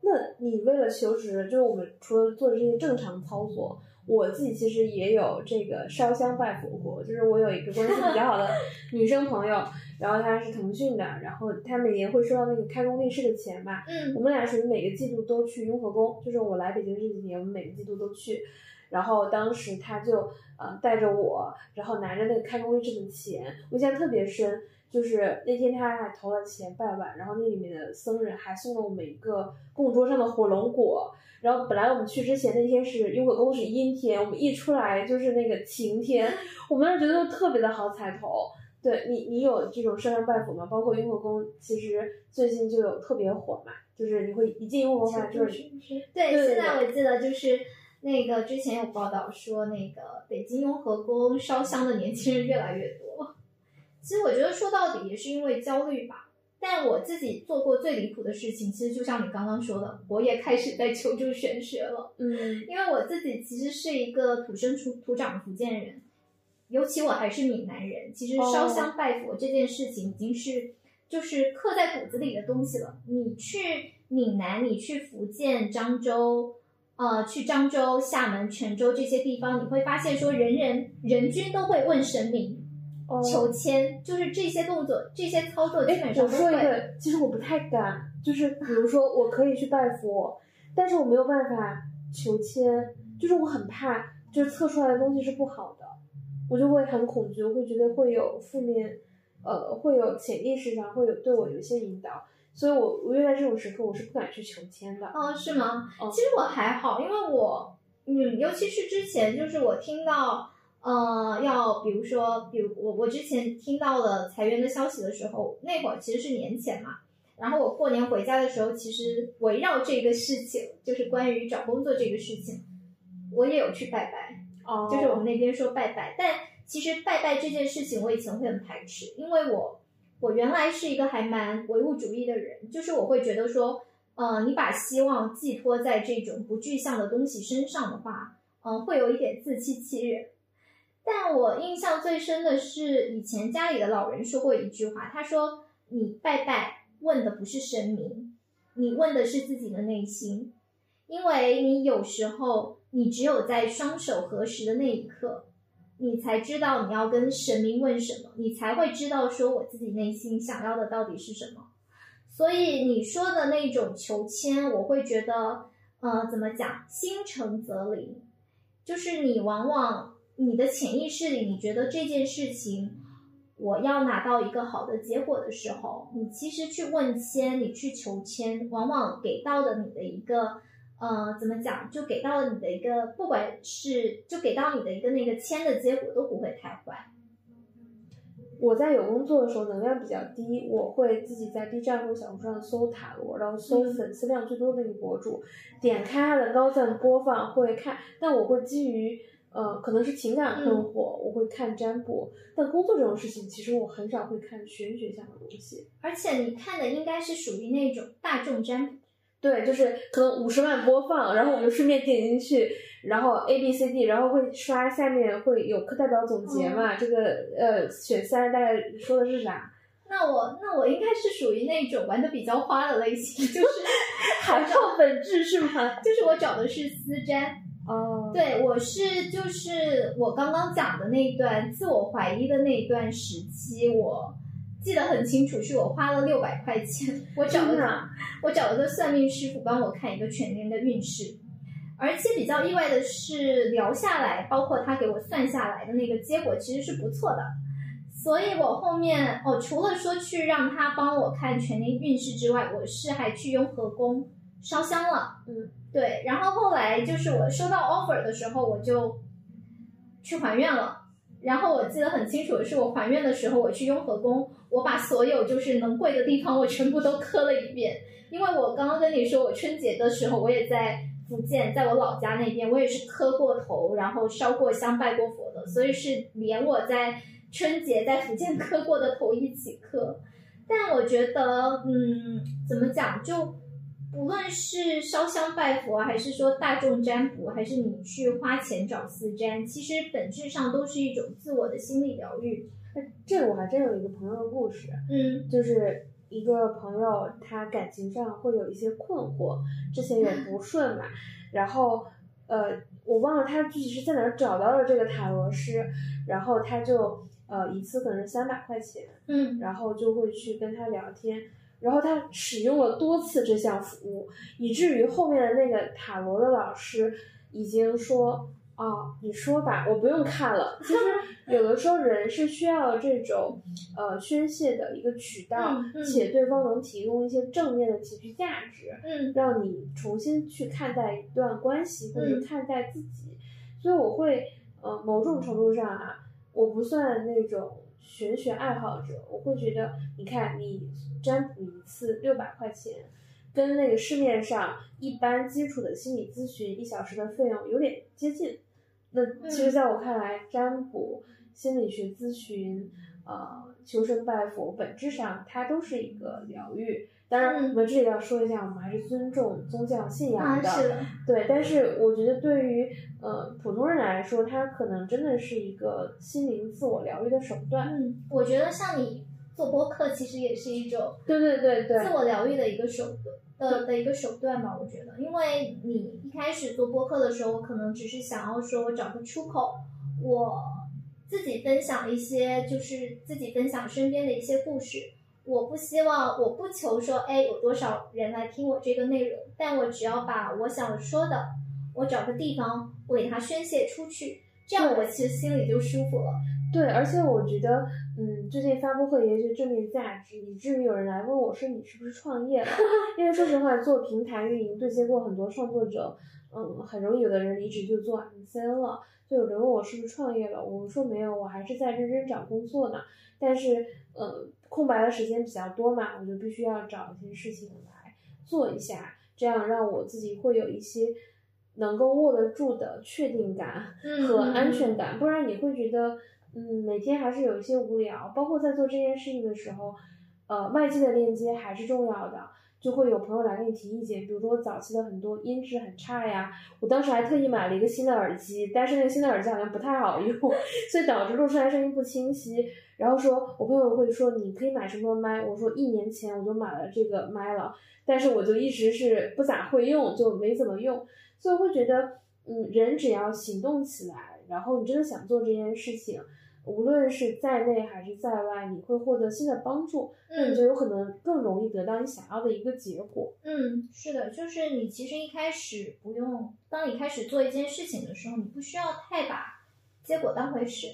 那你为了求职，就是我们除了做这些正常操作。我自己其实也有这个烧香拜佛过，就是我有一个关系比较好的女生朋友，然后她是腾讯的，然后她每年会收到那个开工立式的钱嘛，嗯，我们俩属于每个季度都去雍和宫，就是我来北京这几年，我们每个季度都去，然后当时她就呃带着我，然后拿着那个开工立式的钱，我印象特别深，就是那天他还投了钱拜拜，然后那里面的僧人还送了我们一个供桌上的火龙果。然后本来我们去之前那天是雍和宫是阴天，我们一出来就是那个晴天，我们那觉得特别的好彩头。对你，你有这种烧香拜佛吗？包括雍和宫，其实最近就有特别火嘛，就是你会一进雍和宫就是。对，现在我记得就是那个之前有报道说，那个北京雍和宫烧香的年轻人越来越多。其实我觉得说到底也是因为焦虑吧。但我自己做过最离谱的事情，其实就像你刚刚说的，我也开始在求助玄学了。嗯，因为我自己其实是一个土生土土长的福建人，尤其我还是闽南人，其实烧香拜佛这件事情已经是就是刻在骨子里的东西了。你去闽南，你去福建漳州，呃，去漳州、厦门、泉州这些地方，你会发现说，人人人均都会问神明。求签就是这些动作，这些操作基本上我说一个，其实我不太敢，就是比如说我可以去拜佛，但是我没有办法求签，就是我很怕，就是测出来的东西是不好的，我就会很恐惧，我会觉得会有负面，呃，会有潜意识上会有对我有一些引导，所以我我越在这种时刻我是不敢去求签的。哦，是吗？其实我还好，因为我，嗯，尤其是之前就是我听到。呃，要比如说，比如我我之前听到了裁员的消息的时候，那会儿其实是年前嘛。然后我过年回家的时候，其实围绕这个事情，就是关于找工作这个事情，我也有去拜拜。哦。就是我们那边说拜拜，但其实拜拜这件事情，我以前会很排斥，因为我我原来是一个还蛮唯物主义的人，就是我会觉得说，呃，你把希望寄托在这种不具象的东西身上的话，嗯，会有一点自欺欺人。但我印象最深的是，以前家里的老人说过一句话，他说：“你拜拜问的不是神明，你问的是自己的内心，因为你有时候你只有在双手合十的那一刻，你才知道你要跟神明问什么，你才会知道说我自己内心想要的到底是什么。所以你说的那种求签，我会觉得，呃，怎么讲，心诚则灵，就是你往往。”你的潜意识里，你觉得这件事情，我要拿到一个好的结果的时候，你其实去问签，你去求签，往往给到的你的一个，呃，怎么讲，就给到了你的一个，不管是就给到你的一个那个签的结果都不会太坏。我在有工作的时候能量比较低，我会自己在 B 站或小红书上搜塔罗，然后搜粉丝量最多的那个博主，点开他的高赞播放会看，但我会基于。呃，可能是情感困惑，我会看占卜，但工作这种事情，其实我很少会看玄学向的东西。而且你看的应该是属于那种大众占卜，对，就是可能五十万播放，然后我就顺便点进去，然后 A B C D，然后会刷下面会有课代表总结嘛，这个呃选三大概说的是啥？那我那我应该是属于那种玩的比较花的类型，就是 还靠本质是吗？就是我找的是私占。哦，对，我是就是我刚刚讲的那一段自我怀疑的那一段时期，我记得很清楚，是我花了六百块钱，我找了我找了个算命师傅帮我看一个全年的运势，而且比较意外的是，聊下来，包括他给我算下来的那个结果其实是不错的，所以我后面哦，除了说去让他帮我看全年运势之外，我是还去雍和宫烧香了，嗯。对，然后后来就是我收到 offer 的时候，我就去还愿了。然后我记得很清楚的是，我还愿的时候，我去雍和宫，我把所有就是能跪的地方，我全部都磕了一遍。因为我刚刚跟你说，我春节的时候我也在福建，在我老家那边，我也是磕过头，然后烧过香、拜过佛的，所以是连我在春节在福建磕过的头一起磕。但我觉得，嗯，怎么讲，就不论是烧香拜佛，还是说大众占卜，还是你去花钱找私占，其实本质上都是一种自我的心理疗愈。哎，这个我还真有一个朋友的故事，嗯就是一个朋友，他感情上会有一些困惑，之前有不 顺嘛，然后呃，我忘了他具体是在哪儿找到了这个塔罗师，然后他就呃一次可能是三百块钱，嗯然后就会去跟他聊天，然后他使用了多次这项服务，以至于后面的那个塔罗的老师已经说。哦，你说吧，我不用看了。其实 有的时候人是需要这种呃宣泄的一个渠道，嗯嗯且对方能提供一些正面的情绪价值，嗯让你重新去看待一段关系或者嗯看待自己。所以我会呃某种程度上啊，我不算那种玄学爱好者，我会觉得，你看你占卜一次六百块钱。跟那个市面上一般基础的心理咨询一小时的费用有点接近，那其实在我看来，占卜、心理学咨询、呃求神拜佛，本质上它都是一个疗愈。当然，嗯我们这里要说一下，我们还是尊重宗教信仰啊，的。是的，对，但是我觉得对于呃普通人来说，它可能真的是一个心灵自我疗愈的手段。嗯，我觉得像你做播客，其实也是一种对对对对，自我疗愈的一个手段。的的一个手段吧，我觉得，因为你一开始做播客的时候，可能只是想要说我找个出口，我自己分享一些，就是自己分享身边的一些故事。我不希望，我不求说，哎，有多少人来听我这个内容，但我只要把我想说的，我找个地方，我给它宣泄出去，这样我其实心里就舒服了。对，而且我觉得，嗯，最近发布会也是正面价值，以至于有人来问我说你是不是创业了？因为说实话，做平台运营对接过很多创作者，嗯，很容易有的人离职就做 MCN 了。就有人问我是不是创业了，我说没有，我还是在认真找工作呢。但是，呃，空白的时间比较多嘛，我就必须要找一些事情来做一下，这样让我自己会有一些能够握得住的确定感嗯和安全感，不然你会觉得。嗯，每天还是有一些无聊，包括在做这件事情的时候，呃，外界的链接还是重要的，就会有朋友来给你提意见，比如说我早期的很多音质很差呀，我当时还特意买了一个新的耳机，但是那个新的耳机好像不太好用，所以导致录出来声音不清晰。然后说我朋友会说你可以买什么麦，我说一年前我就买了这个麦了，但是我就一直是不咋会用，就没怎么用，所以会觉得，嗯，人只要行动起来，然后你真的想做这件事情。无论是在内还是在外，你会获得新的帮助，那你就有可能更容易得到你想要的一个结果。嗯，是的，就是你其实一开始不用，当你开始做一件事情的时候，你不需要太把结果当回事。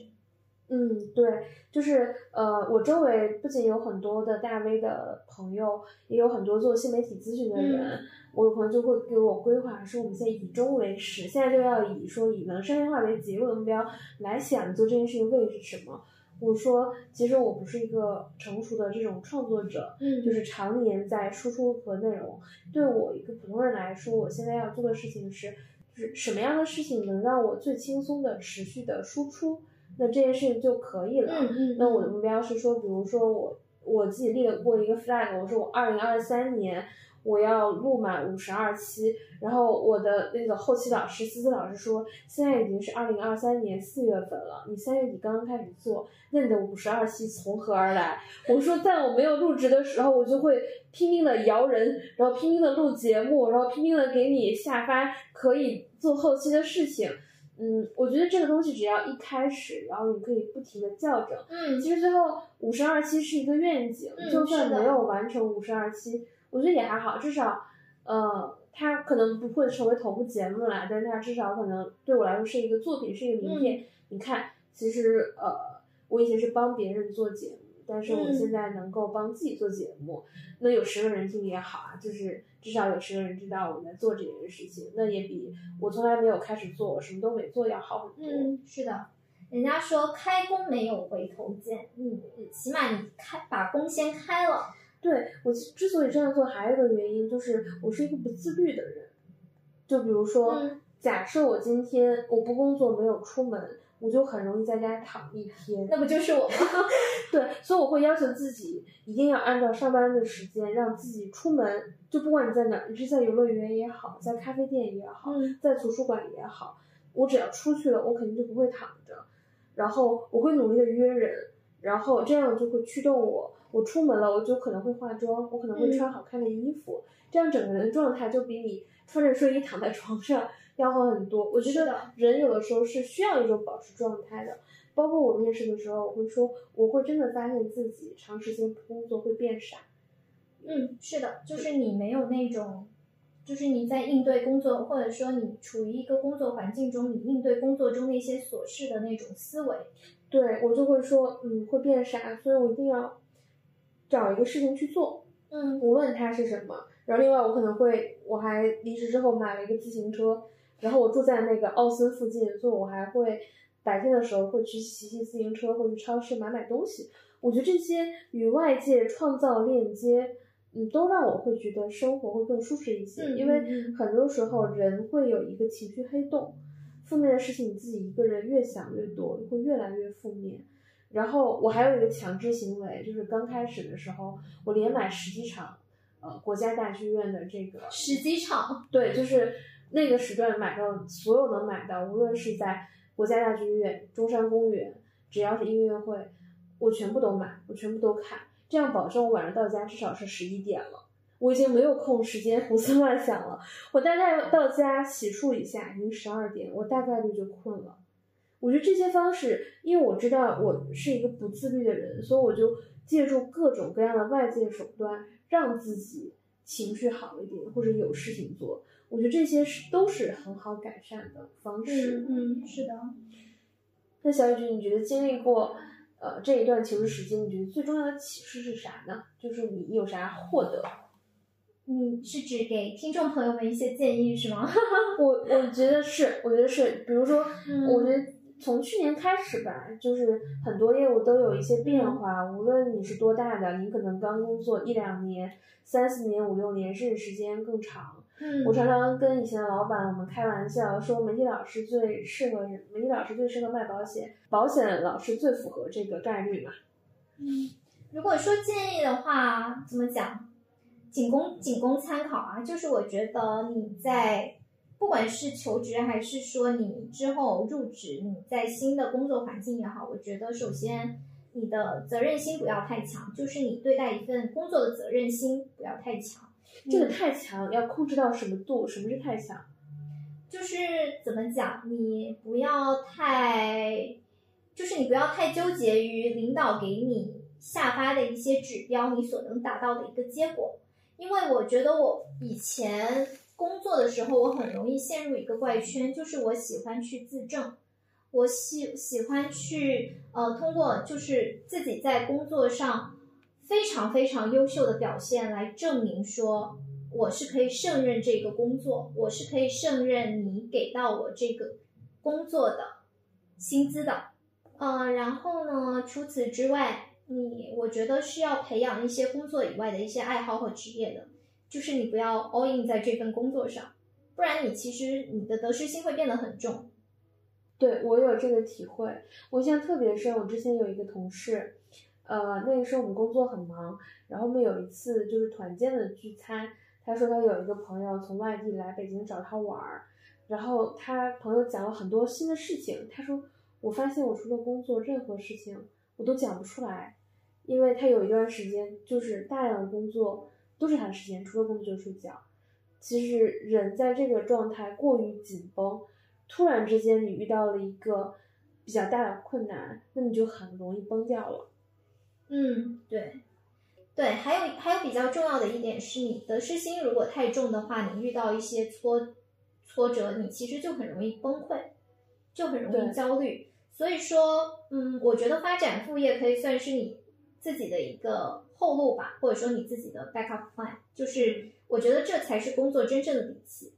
嗯，对，就是呃，我周围不仅有很多的大 V 的朋友，也有很多做新媒体咨询的人。嗯我有朋友就会给我规划说，我们现在以终为始，现在就要以说以能商业化为结目标来想做这件事情为是什么。我说，其实我不是一个成熟的这种创作者，嗯就是常年在输出和内容。对我一个普通人来说，我现在要做的事情是，就是什么样的事情能让我最轻松的持续的输出，那这件事情就可以了。嗯嗯，那我的目标是说，比如说我我自己立了过一个 flag，我说我二零二三年我要录满五十二期，然后我的那个后期老师思思老师说，现在已经是二零二三年四月份了，你三月底刚刚开始做，那你的五十二期从何而来？我说在我没有入职的时候，我就会拼命的摇人，然后拼命的录节目，然后拼命的给你下发可以做后期的事情。嗯，我觉得这个东西只要一开始，然后你可以不停的校正。嗯其实最后五十二期是一个愿景，嗯就算没有完成五十二期，我觉得也还好，至少，呃，它可能不会成为头部节目啦，但是它至少可能对我来说是一个作品，是一个名嗯片。你看，其实呃，我以前是帮别人做节目，但是我嗯现在能够帮自己做节目，那有十个人听也好啊，就是至少有十个人知道我在做这件事情，那也比我从来没有开始做，我什么都没做要好很多。嗯，是的。人家说开弓没有回头箭，你起码你开把弓先开了。对我之所以这样做，还有一个原因就是我是一个不自律的人。就比如说，嗯假设我今天我不工作，没有出门，我就很容易在家躺一天。那不就是我吗？对，所以我会要求自己一定要按照上班的时间，让自己出门。就不管你在哪儿，你是在游乐园也好，在咖啡店也好，嗯在图书馆也好，我只要出去了，我肯定就不会躺着。然后我会努力的约人，然后这样就会驱动我。我出门了，我就可能会化妆，我可能会嗯穿好看的衣服，这样整个人的状态就比你穿着睡衣躺在床上要好很多。我觉得人有的时候是需要一种保持状态的。包括我面试的时候，我会说，我会真的发现自己长时间不工作会变傻。嗯，是的，就是你没有那种，就是你在应对工作，或者说你处于一个工作环境中，你应对工作中那些琐事的那种思维。对我就会说，嗯，会变傻，所以我一定要找一个事情去做，嗯无论它是什么。然后另外我可能会，我还离职之后买了一个自行车，然后我住在那个奥森附近，所以我还会白天的时候会去骑骑自行车，会去超市买买东西。我觉得这些与外界创造链接，嗯，都让我会觉得生活会更舒适一些。嗯因为很多时候人会有一个情绪黑洞，负面的事情你自己一个人越想越多，会越来越负面。然后我还有一个强制行为，就是刚开始的时候，我连买十几场，呃，国家大剧院的这个十几场，对，就是那个时段买到所有能买到，无论是在国家大剧院、中山公园，只要是音乐会，我全部都买，我全部都看，这样保证我晚上到家至少是十一点了。我已经没有空时间胡思乱想了，我大概到家洗漱一下，已经十二点，我大概率就困了。我觉得这些方式，因为我知道我是一个不自律的人，所以我就借助各种各样的外界手段，让自己情绪好一点，或者有事情做。我觉得这些是都是很好改善的方式。嗯嗯，是的。那小雨君，你觉得经历过呃这一段求职时间，你觉得最重要的启示是啥呢？就是你有啥获得？你是指给听众朋友们一些建议是吗？我我觉得是，我觉得是，比如说，嗯我觉得从去年开始吧，就是很多业务都有一些变化，无论你是多大的，你可能刚工作一两年、三四年、五六年，甚至时间更长。嗯我常常跟以前的老板我们开玩笑说，媒体老师最适合人，媒体老师最适合卖保险，保险老师最符合这个概率嘛。嗯，如果说建议的话，怎么讲？仅供仅供参考啊。就是我觉得你在不管是求职还是说你之后入职，你在新的工作环境也好，我觉得首先你的责任心不要太强，就是你对待一份工作的责任心不要太强。这个太强，要控制到什么度？什么是太强？就是怎么讲，你不要太，就是你不要太纠结于领导给你下发的一些指标，你所能达到的一个结果。因为我觉得我以前工作的时候，我很容易陷入一个怪圈，就是我喜欢去自证，我喜喜欢去呃通过就是自己在工作上非常非常优秀的表现来证明说我是可以胜任这个工作，我是可以胜任你给到我这个工作的薪资的。呃，然后呢，除此之外，你我觉得是要培养一些工作以外的一些爱好和职业的，就是你不要 all in 在这份工作上，不然你其实你的得失心会变得很重。对我有这个体会，我印象特别深。我之前有一个同事，呃，那个时候我们工作很忙，然后我们有一次就是团建的聚餐，他说他有一个朋友从外地来北京找他玩儿，然后他朋友讲了很多新的事情，他说我发现我除了工作，任何事情我都讲不出来，因为他有一段时间就是大量的工作都是他的时间，除了工作就是睡觉。其实人在这个状态过于紧绷。突然之间你遇到了一个比较大的困难，那你就很容易崩掉了。嗯，对，对，还有还有比较重要的一点是你得失心如果太重的话，你遇到一些挫挫折，你其实就很容易崩溃，就很容易焦虑。所以说，嗯，我觉得发展副业可以算是你自己的一个后路吧，或者说你自己的 backup plan，就是我觉得这才是工作真正的底气。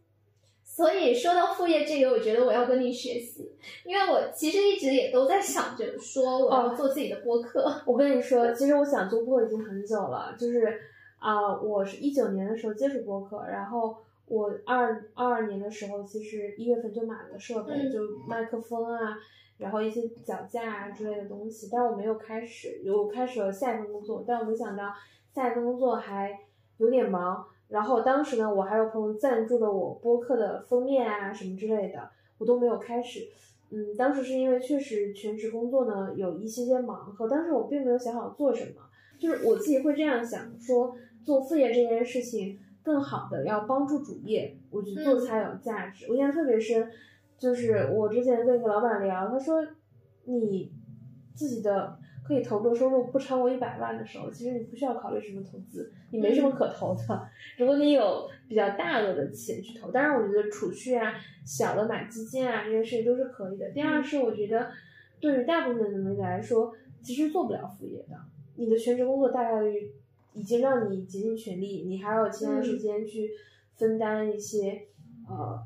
所以说到副业这个，我觉得我要跟你学习，因为我其实一直也都在想着说我要做自己的播客。我跟你说，其实我想做播客已经很久了，就是啊、我是一九年的时候接触播客，然后我二二二年的时候，其实一月份就买了设备，嗯就麦克风啊，然后一些脚架啊之类的东西，但我没有开始，我开始了下一份工作，但我没想到下一份工作还有点忙。然后当时呢，我还有朋友赞助了我播客的封面啊什么之类的，我都没有开始。嗯，当时是因为确实全职工作呢有一些些忙和当时我并没有想好做什么，就是我自己会这样想说，做副业这件事情更好的要帮助主业，我觉得做才有价值。我印象特别深，就是我之前跟一个老板聊，他说你自己的可以投入的收入不超过一百万的时候，其实你不需要考虑什么投资，你没什么可投的。如果你有比较大额的钱去投，当然我觉得储蓄啊、小的买基金啊这些事情都是可以的。第二是我觉得对于大部分的人来说，其实做不了副业的，你的全职工作大概率已经让你竭尽全力，你还有其他时间去分担一些、呃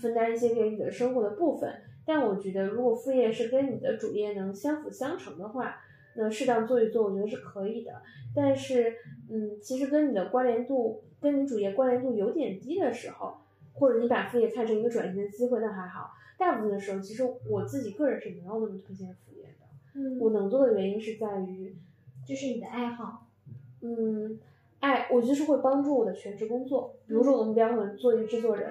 分担一些给你的生活的部分。但我觉得，如果副业是跟你的主业能相辅相成的话，那适当做一做，我觉得是可以的。但是，嗯，其实跟你的关联度，跟你主业关联度有点低的时候，或者你把副业看成一个转型的机会，那还好。大部分的时候，其实我自己个人是没有那么推荐副业的。嗯我能做的原因是在于，就是你的爱好。嗯，爱，我就是会帮助我的全职工作。比如说，我的目标可能做一个制作人，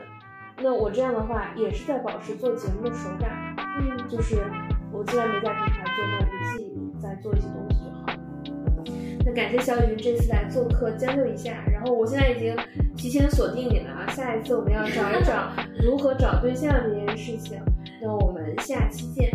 那我这样的话也是在保持做节目的手感。嗯，就是我既然没在平台做，那我就自己再做一些东西就好了。那感谢小雨这次来做客，将就一下。然后我现在已经提前锁定你了啊，下一次我们要找一找如何找对象这件事情。那我们下期见。